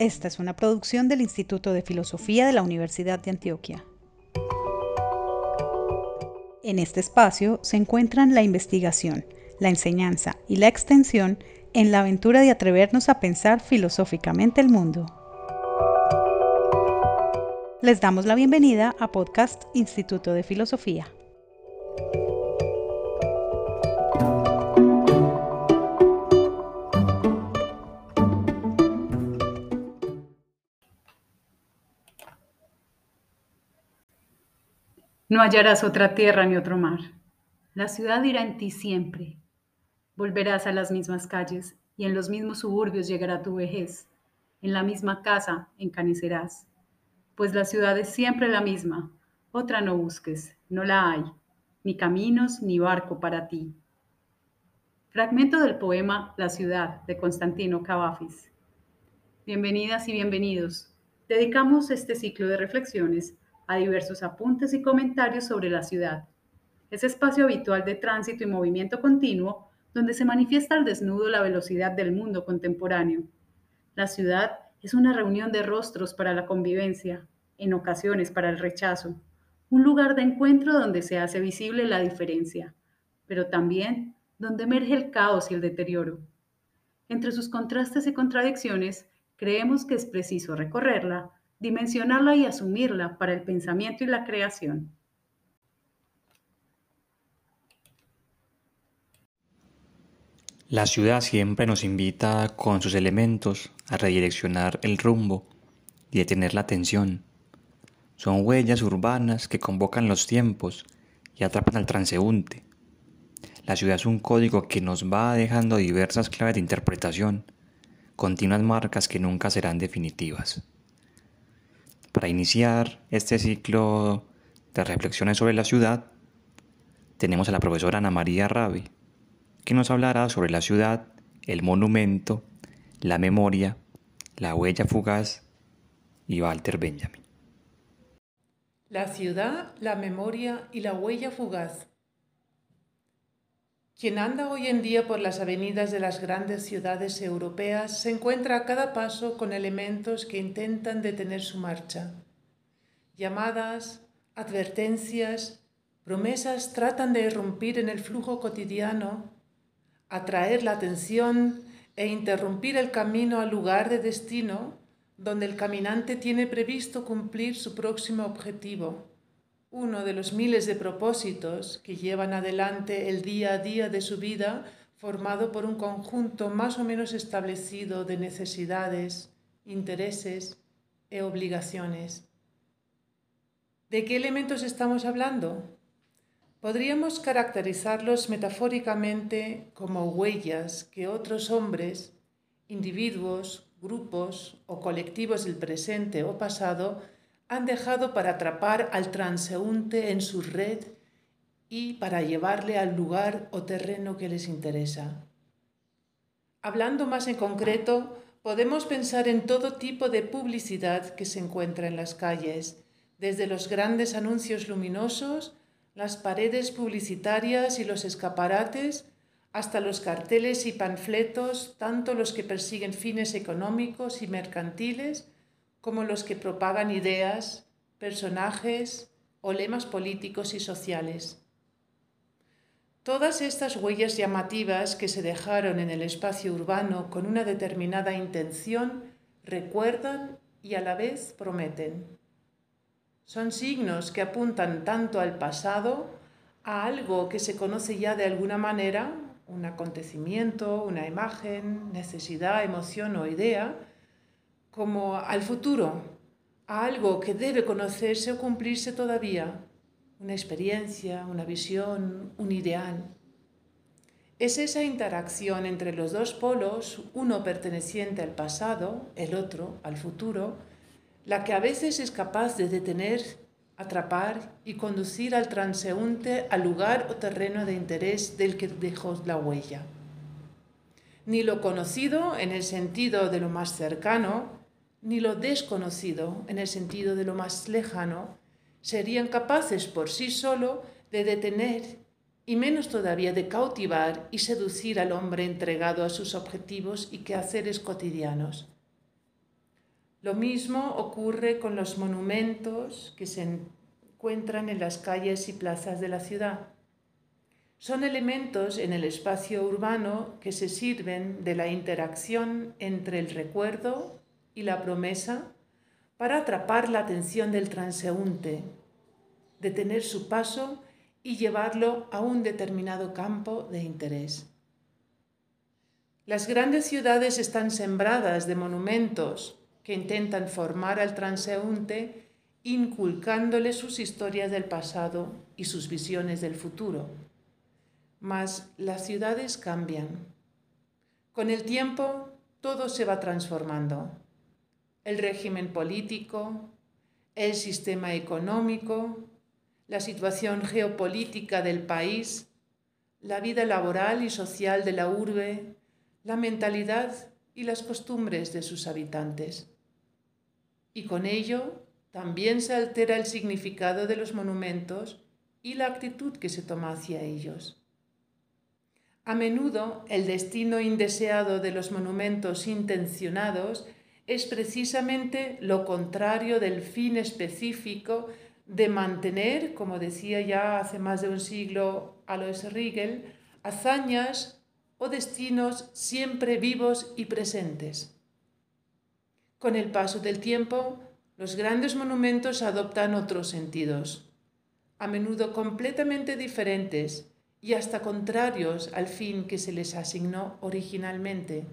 Esta es una producción del Instituto de Filosofía de la Universidad de Antioquia. En este espacio se encuentran la investigación, la enseñanza y la extensión en la aventura de atrevernos a pensar filosóficamente el mundo. Les damos la bienvenida a Podcast Instituto de Filosofía. No hallarás otra tierra ni otro mar. La ciudad irá en ti siempre. Volverás a las mismas calles y en los mismos suburbios llegará tu vejez. En la misma casa encanecerás. Pues la ciudad es siempre la misma. Otra no busques, no la hay. Ni caminos ni barco para ti. Fragmento del poema La ciudad de Constantino Cavafis. Bienvenidas y bienvenidos. Dedicamos este ciclo de reflexiones a diversos apuntes y comentarios sobre la ciudad, ese espacio habitual de tránsito y movimiento continuo donde se manifiesta al desnudo la velocidad del mundo contemporáneo. La ciudad es una reunión de rostros para la convivencia, en ocasiones para el rechazo, un lugar de encuentro donde se hace visible la diferencia, pero también donde emerge el caos y el deterioro. Entre sus contrastes y contradicciones, creemos que es preciso recorrerla dimensionarla y asumirla para el pensamiento y la creación. La ciudad siempre nos invita con sus elementos a redireccionar el rumbo y detener la atención. Son huellas urbanas que convocan los tiempos y atrapan al transeúnte. La ciudad es un código que nos va dejando diversas claves de interpretación, continuas marcas que nunca serán definitivas. Para iniciar este ciclo de reflexiones sobre la ciudad, tenemos a la profesora Ana María Rabi, que nos hablará sobre la ciudad, el monumento, la memoria, la huella fugaz y Walter Benjamin. La ciudad, la memoria y la huella fugaz. Quien anda hoy en día por las avenidas de las grandes ciudades europeas se encuentra a cada paso con elementos que intentan detener su marcha. Llamadas, advertencias, promesas tratan de irrumpir en el flujo cotidiano, atraer la atención e interrumpir el camino al lugar de destino donde el caminante tiene previsto cumplir su próximo objetivo uno de los miles de propósitos que llevan adelante el día a día de su vida, formado por un conjunto más o menos establecido de necesidades, intereses e obligaciones. ¿De qué elementos estamos hablando? Podríamos caracterizarlos metafóricamente como huellas que otros hombres, individuos, grupos o colectivos del presente o pasado han dejado para atrapar al transeúnte en su red y para llevarle al lugar o terreno que les interesa. Hablando más en concreto, podemos pensar en todo tipo de publicidad que se encuentra en las calles, desde los grandes anuncios luminosos, las paredes publicitarias y los escaparates, hasta los carteles y panfletos, tanto los que persiguen fines económicos y mercantiles, como los que propagan ideas, personajes o lemas políticos y sociales. Todas estas huellas llamativas que se dejaron en el espacio urbano con una determinada intención recuerdan y a la vez prometen. Son signos que apuntan tanto al pasado, a algo que se conoce ya de alguna manera, un acontecimiento, una imagen, necesidad, emoción o idea, como al futuro, a algo que debe conocerse o cumplirse todavía, una experiencia, una visión, un ideal. Es esa interacción entre los dos polos, uno perteneciente al pasado, el otro al futuro, la que a veces es capaz de detener, atrapar y conducir al transeúnte al lugar o terreno de interés del que dejó la huella. Ni lo conocido en el sentido de lo más cercano, ni lo desconocido, en el sentido de lo más lejano, serían capaces por sí solo de detener y menos todavía de cautivar y seducir al hombre entregado a sus objetivos y quehaceres cotidianos. Lo mismo ocurre con los monumentos que se encuentran en las calles y plazas de la ciudad. Son elementos en el espacio urbano que se sirven de la interacción entre el recuerdo y la promesa para atrapar la atención del transeúnte, detener su paso y llevarlo a un determinado campo de interés. Las grandes ciudades están sembradas de monumentos que intentan formar al transeúnte inculcándole sus historias del pasado y sus visiones del futuro. Mas las ciudades cambian. Con el tiempo todo se va transformando. El régimen político, el sistema económico, la situación geopolítica del país, la vida laboral y social de la urbe, la mentalidad y las costumbres de sus habitantes. Y con ello también se altera el significado de los monumentos y la actitud que se toma hacia ellos. A menudo el destino indeseado de los monumentos intencionados es precisamente lo contrario del fin específico de mantener, como decía ya hace más de un siglo Alois Riegel, hazañas o destinos siempre vivos y presentes. Con el paso del tiempo, los grandes monumentos adoptan otros sentidos, a menudo completamente diferentes y hasta contrarios al fin que se les asignó originalmente.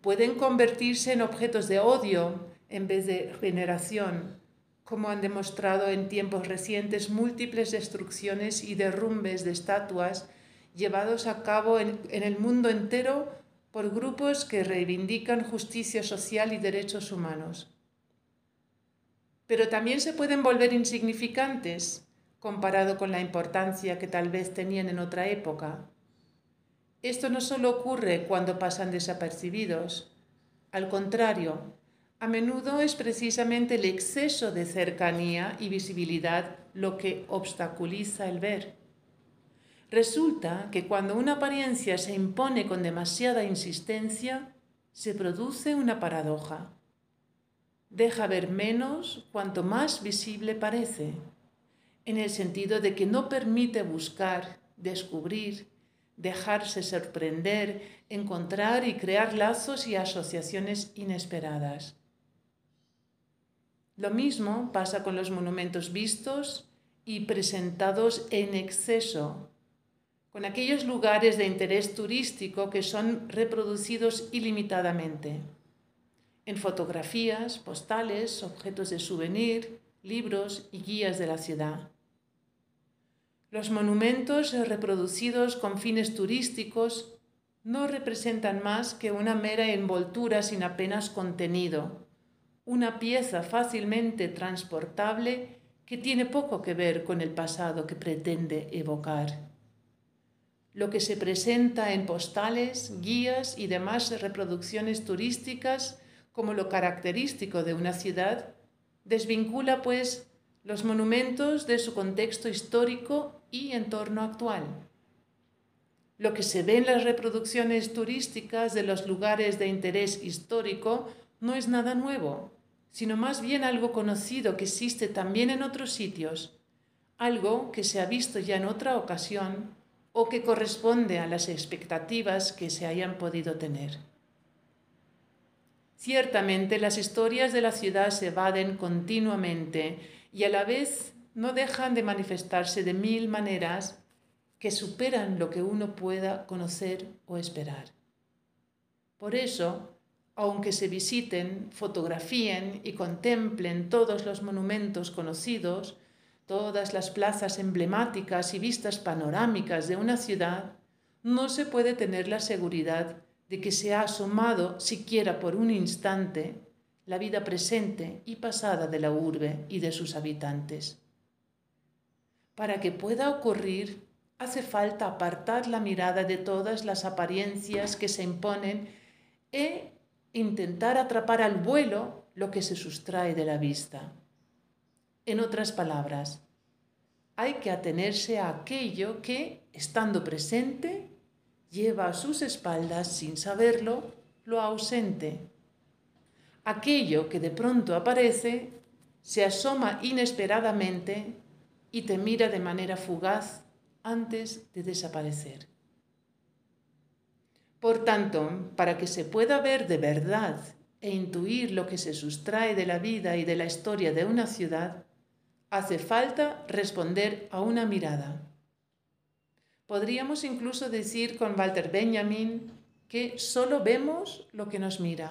Pueden convertirse en objetos de odio en vez de veneración, como han demostrado en tiempos recientes múltiples destrucciones y derrumbes de estatuas llevados a cabo en, en, el mundo entero por grupos que reivindican justicia social y derechos humanos. Pero también se pueden volver insignificantes comparado con la importancia que tal vez tenían en otra época. Esto no solo ocurre cuando pasan desapercibidos, al contrario, a menudo es precisamente el exceso de cercanía y visibilidad lo que obstaculiza el ver. Resulta que cuando una apariencia se impone con demasiada insistencia, se produce una paradoja. Deja ver menos cuanto más visible parece en el sentido de que no permite buscar, descubrir, dejarse sorprender, encontrar y crear lazos y asociaciones inesperadas. Lo mismo pasa con los monumentos vistos y presentados en exceso, con aquellos lugares de interés turístico que son reproducidos ilimitadamente, en fotografías, postales, objetos de souvenir, libros y guías de la ciudad. Los monumentos reproducidos con fines turísticos no representan más que una mera envoltura sin apenas contenido, una pieza fácilmente transportable que tiene poco que ver con el pasado que pretende evocar. Lo que se presenta en postales, guías y demás reproducciones turísticas como lo característico de una ciudad desvincula pues los monumentos de su contexto histórico y entorno actual. Lo que se ve en las reproducciones turísticas de los lugares de interés histórico no es nada nuevo, sino más bien algo conocido que existe también en otros sitios, algo que se ha visto ya en otra ocasión o que corresponde a las expectativas que se hayan podido tener. Ciertamente las historias de la ciudad se evaden continuamente y a la vez no dejan de manifestarse de mil maneras que superan lo que uno pueda conocer o esperar. Por eso, aunque se visiten, fotografíen y contemplen todos los monumentos conocidos, todas las plazas emblemáticas y vistas panorámicas de una ciudad, no se puede tener la seguridad de que se ha asomado siquiera por un instante la vida presente y pasada de la urbe y de sus habitantes. Para que pueda ocurrir, hace falta apartar la mirada de todas las apariencias que se imponen e intentar atrapar al vuelo lo que se sustrae de la vista. En otras palabras, hay que atenerse a aquello que, estando presente, lleva a sus espaldas, sin saberlo, lo ausente. Aquello que de pronto aparece se asoma inesperadamente y te mira de manera fugaz antes de desaparecer. Por tanto, para que se pueda ver de verdad e intuir lo que se sustrae de la vida y de la historia de una ciudad, hace falta responder a una mirada. Podríamos incluso decir con Walter Benjamin que solo vemos lo que nos mira.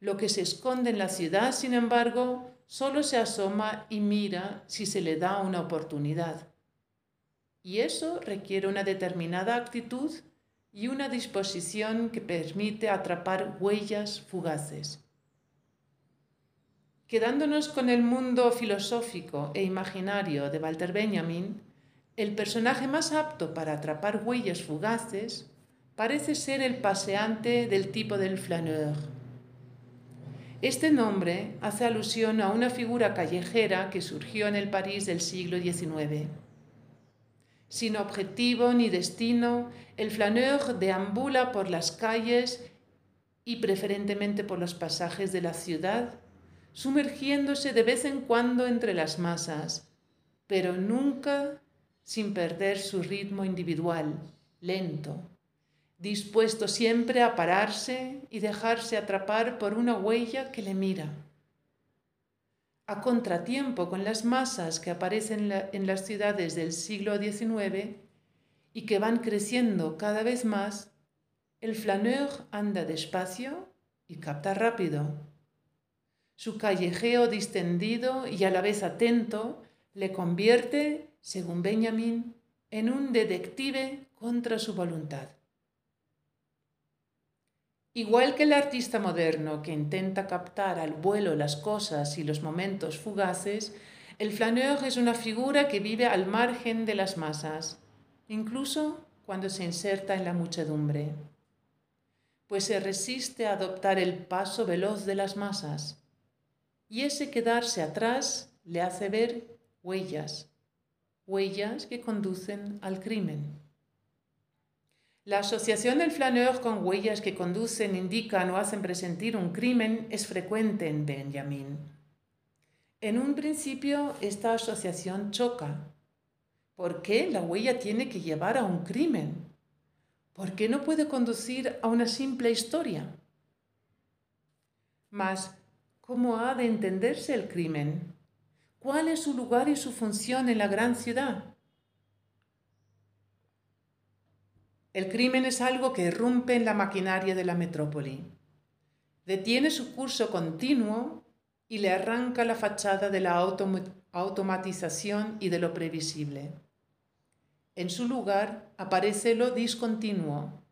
Lo que se esconde en la ciudad, sin embargo, solo se asoma y mira si se le da una oportunidad. Y eso requiere una determinada actitud y una disposición que permite atrapar huellas fugaces. Quedándonos con el mundo filosófico e imaginario de Walter Benjamin, el personaje más apto para atrapar huellas fugaces parece ser el paseante del tipo del flaneur. Este nombre hace alusión a una figura callejera que surgió en el París del siglo XIX. Sin objetivo ni destino, el flaneur deambula por las calles y preferentemente por los pasajes de la ciudad, sumergiéndose de vez en cuando entre las masas, pero nunca sin perder su ritmo individual, lento, dispuesto siempre a pararse y dejarse atrapar por una huella que le mira. A contratiempo con las masas que aparecen en las ciudades del siglo XIX y que van creciendo cada vez más, el flaneur anda despacio y capta rápido. Su callejeo distendido y a la vez atento le convierte según Benjamin, en un detective contra su voluntad. Igual que el artista moderno que intenta captar al vuelo las cosas y los momentos fugaces, el flaneur es una figura que vive al margen de las masas, incluso cuando se inserta en la muchedumbre, pues se resiste a adoptar el paso veloz de las masas, y ese quedarse atrás le hace ver huellas, huellas que conducen al crimen. La asociación del flaneur con huellas que conducen, indican o hacen presentir un crimen es frecuente en Benjamin. En un principio esta asociación choca. ¿Por qué la huella tiene que llevar a un crimen? ¿Por qué no puede conducir a una simple historia? Mas, ¿cómo ha de entenderse el crimen? ¿Cuál es su lugar y su función en la gran ciudad? El crimen es algo que irrumpe en la maquinaria de la metrópoli. Detiene su curso continuo y le arranca la fachada de la automatización y de lo previsible. En su lugar aparece lo discontinuo,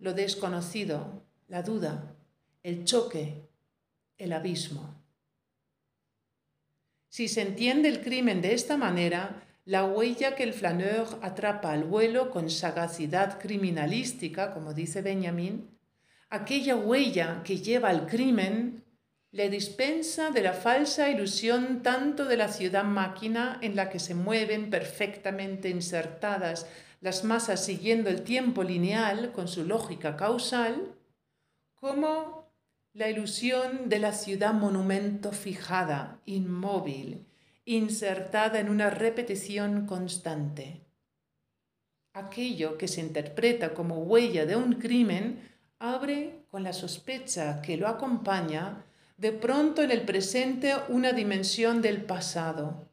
lo desconocido, la duda, el choque, el abismo. Si se entiende el crimen de esta manera, la huella que el flaneur atrapa al vuelo con sagacidad criminalística, como dice Benjamin, aquella huella que lleva al crimen, le dispensa de la falsa ilusión tanto de la ciudad máquina en la que se mueven perfectamente insertadas las masas siguiendo el tiempo lineal con su lógica causal, como la ilusión de la ciudad monumento fijada, inmóvil, insertada en una repetición constante. Aquello que se interpreta como huella de un crimen abre con la sospecha que lo acompaña de pronto en el presente una dimensión del pasado,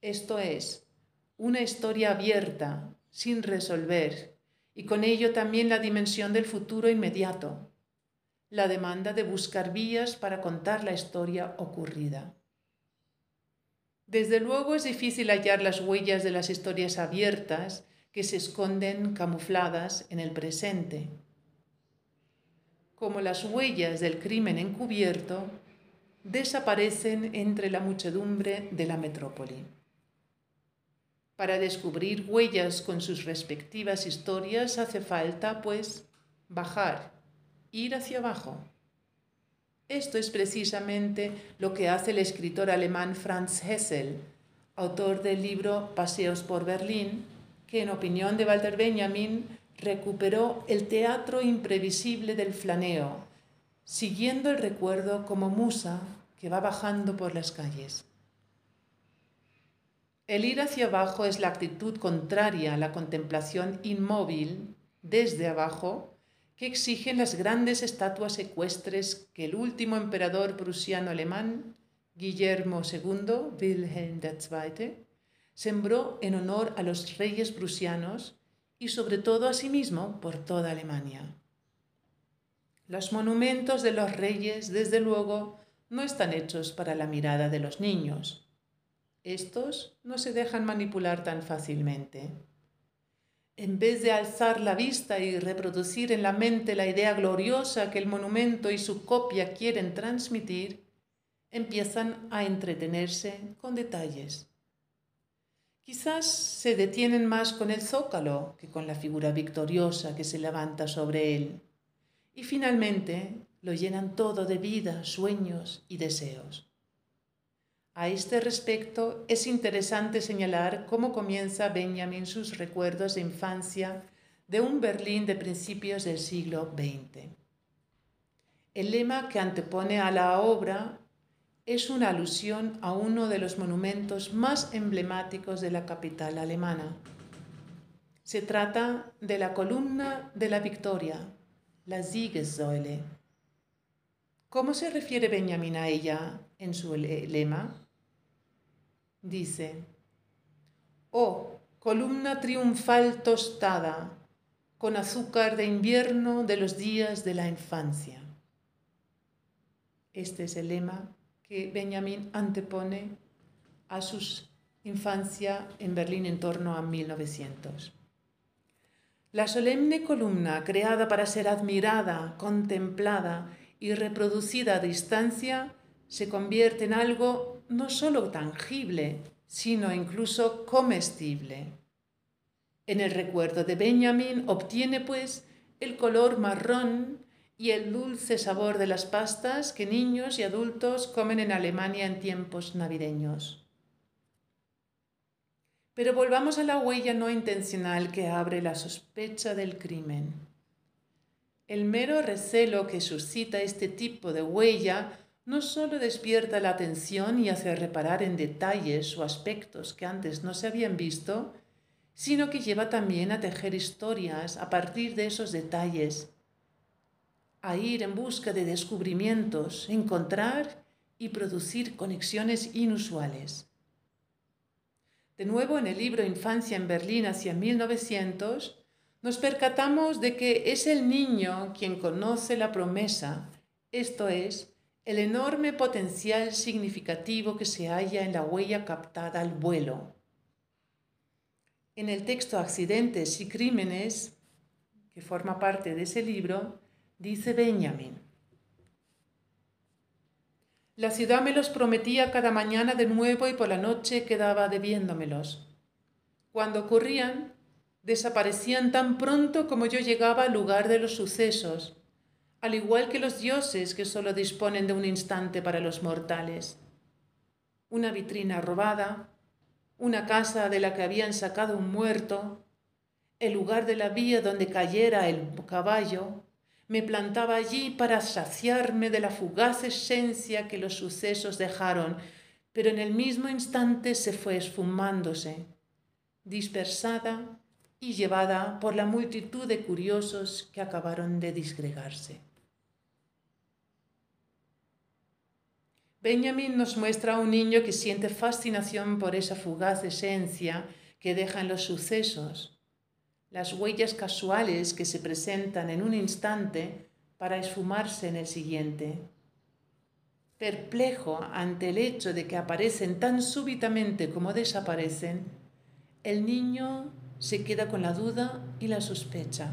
esto es, una historia abierta, sin resolver, y con ello también la dimensión del futuro inmediato, la demanda de buscar vías para contar la historia ocurrida. Desde luego es difícil hallar las huellas de las historias abiertas que se esconden camufladas en el presente. Como las huellas del crimen encubierto, desaparecen entre la muchedumbre de la metrópoli. Para descubrir huellas con sus respectivas historias hace falta, pues, bajar ir hacia abajo. Esto es precisamente lo que hace el escritor alemán Franz Hessel, autor del libro Paseos por Berlín, que en opinión de Walter Benjamin recuperó el teatro imprevisible del flaneo, siguiendo el recuerdo como musa que va bajando por las calles. El ir hacia abajo es la actitud contraria a la contemplación inmóvil desde abajo exigen las grandes estatuas ecuestres que el último emperador prusiano-alemán, Guillermo II, Wilhelm II, sembró en honor a los reyes prusianos y sobre todo a sí mismo por toda Alemania. Los monumentos de los reyes, desde luego, no están hechos para la mirada de los niños. Estos no se dejan manipular tan fácilmente. En vez de alzar la vista y reproducir en la mente la idea gloriosa que el monumento y su copia quieren transmitir, empiezan a entretenerse con detalles. Quizás se detienen más con el zócalo que con la figura victoriosa que se levanta sobre él. Y finalmente lo llenan todo de vida, sueños y deseos. A este respecto es interesante señalar cómo comienza Benjamin sus recuerdos de infancia de un Berlín de principios del siglo XX. El lema que antepone a la obra es una alusión a uno de los monumentos más emblemáticos de la capital alemana. Se trata de la columna de la victoria, la Siegessäule. ¿Cómo se refiere Benjamin a ella en su lema? Dice, oh, columna triunfal tostada, con azúcar de invierno de los días de la infancia. Este es el lema que Benjamin antepone a su infancia en Berlín en torno a 1900. La solemne columna, creada para ser admirada, contemplada y reproducida a distancia, se convierte en algo no solo tangible, sino incluso comestible. En el recuerdo de Benjamin obtiene, pues, el color marrón y el dulce sabor de las pastas que niños y adultos comen en Alemania en tiempos navideños. Pero volvamos a la huella no intencional que abre la sospecha del crimen. El mero recelo que suscita este tipo de huella no solo despierta la atención y hace reparar en detalles o aspectos que antes no se habían visto, sino que lleva también a tejer historias a partir de esos detalles a ir en busca de descubrimientos, encontrar y producir conexiones inusuales. De nuevo, en el libro Infancia en Berlín hacia 1900, nos percatamos de que es el niño quien conoce la promesa, esto es, el enorme potencial significativo que se halla en la huella captada al vuelo. En el texto Accidentes y Crímenes, que forma parte de ese libro, Dice Benjamin. La ciudad me los prometía cada mañana de nuevo y por la noche quedaba debiéndomelos. Cuando ocurrían, desaparecían tan pronto como yo llegaba al lugar de los sucesos, al igual que los dioses que solo disponen de un instante para los mortales. Una vitrina robada, una casa de la que habían sacado un muerto, el lugar de la vía donde cayera el caballo, me plantaba allí para saciarme de la fugaz esencia que los sucesos dejaron, pero en el mismo instante se fue esfumándose, dispersada y llevada por la multitud de curiosos que acabaron de disgregarse. Benjamin nos muestra a un niño que siente fascinación por esa fugaz esencia que dejan los sucesos, las huellas casuales que se presentan en un instante para esfumarse en el siguiente. Perplejo ante el hecho de que aparecen tan súbitamente como desaparecen, el niño se queda con la duda y la sospecha.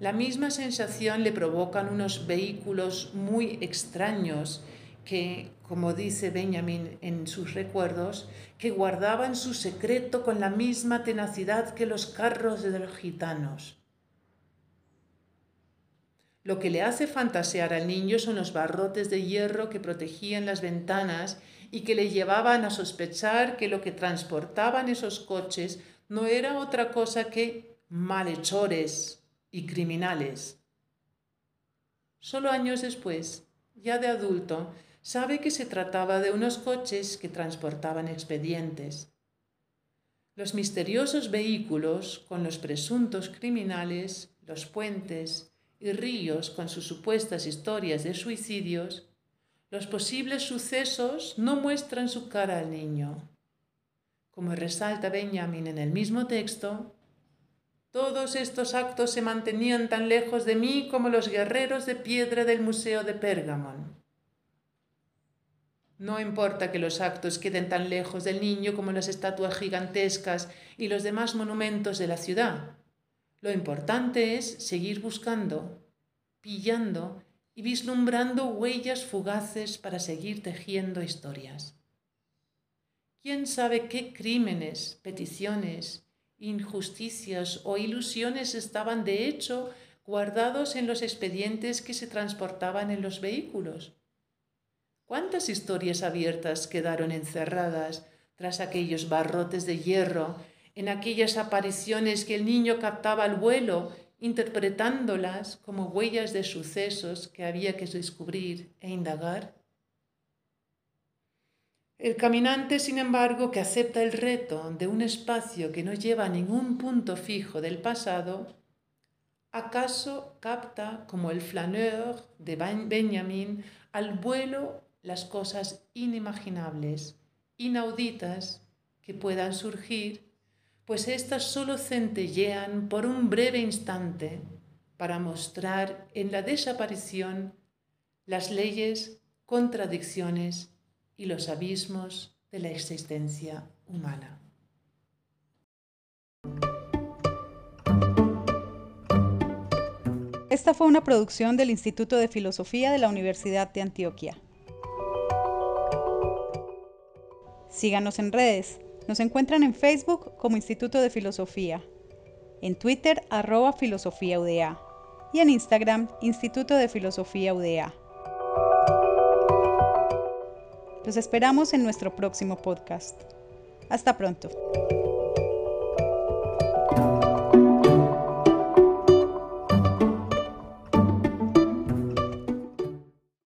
La misma sensación le provocan unos vehículos muy extraños que, como dice Benjamin en sus recuerdos, que guardaban su secreto con la misma tenacidad que los carros de los gitanos. Lo que le hace fantasear al niño son los barrotes de hierro que protegían las ventanas y que le llevaban a sospechar que lo que transportaban esos coches no era otra cosa que malhechores y criminales. Solo años después, ya de adulto, sabe que se trataba de unos coches que transportaban expedientes. Los misteriosos vehículos con los presuntos criminales, los puentes y ríos con sus supuestas historias de suicidios, los posibles sucesos no muestran su cara al niño. Como resalta Benjamin en el mismo texto, todos estos actos se mantenían tan lejos de mí como los guerreros de piedra del Museo de Pérgamon. No importa que los actos queden tan lejos del niño como las estatuas gigantescas y los demás monumentos de la ciudad. Lo importante es seguir buscando, pillando y vislumbrando huellas fugaces para seguir tejiendo historias. ¿Quién sabe qué crímenes, peticiones, injusticias o ilusiones estaban de hecho guardados en los expedientes que se transportaban en los vehículos? ¿Cuántas historias abiertas quedaron encerradas tras aquellos barrotes de hierro, en aquellas apariciones que el niño captaba al vuelo, interpretándolas como huellas de sucesos que había que descubrir e indagar? El caminante, sin embargo, que acepta el reto de un espacio que no lleva a ningún punto fijo del pasado, acaso capta, como el flaneur de Benjamin, al vuelo las cosas inimaginables, inauditas que puedan surgir, pues éstas solo centellean por un breve instante para mostrar en la desaparición las leyes, contradicciones y los abismos de la existencia humana. Esta fue una producción del Instituto de Filosofía de la Universidad de Antioquia. Síganos en redes. Nos encuentran en Facebook como Instituto de Filosofía, en Twitter arroba filosofía y en Instagram Instituto de Filosofía UDA. Los esperamos en nuestro próximo podcast. Hasta pronto.